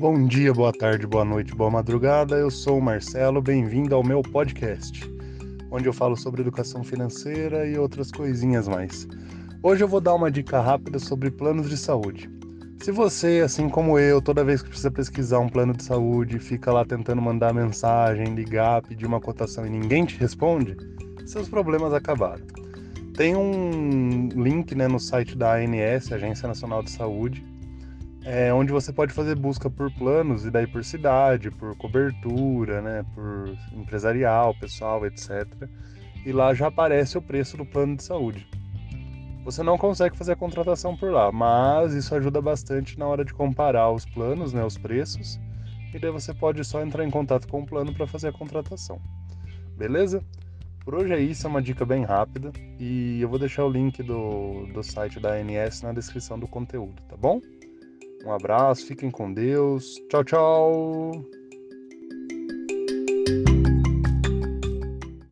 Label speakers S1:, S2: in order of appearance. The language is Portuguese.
S1: Bom dia, boa tarde, boa noite, boa madrugada. Eu sou o Marcelo, bem-vindo ao meu podcast, onde eu falo sobre educação financeira e outras coisinhas mais. Hoje eu vou dar uma dica rápida sobre planos de saúde. Se você, assim como eu, toda vez que precisa pesquisar um plano de saúde, fica lá tentando mandar mensagem, ligar, pedir uma cotação e ninguém te responde, seus problemas acabaram. Tem um link né, no site da ANS, Agência Nacional de Saúde, é, onde você pode fazer busca por planos e daí por cidade, por cobertura, né, por empresarial, pessoal, etc. E lá já aparece o preço do plano de saúde. Você não consegue fazer a contratação por lá, mas isso ajuda bastante na hora de comparar os planos, né, os preços, e daí você pode só entrar em contato com o plano para fazer a contratação. Beleza? Por hoje é isso, é uma dica bem rápida e eu vou deixar o link do, do site da ANS na descrição do conteúdo, tá bom? Um abraço, fiquem com Deus. Tchau, tchau.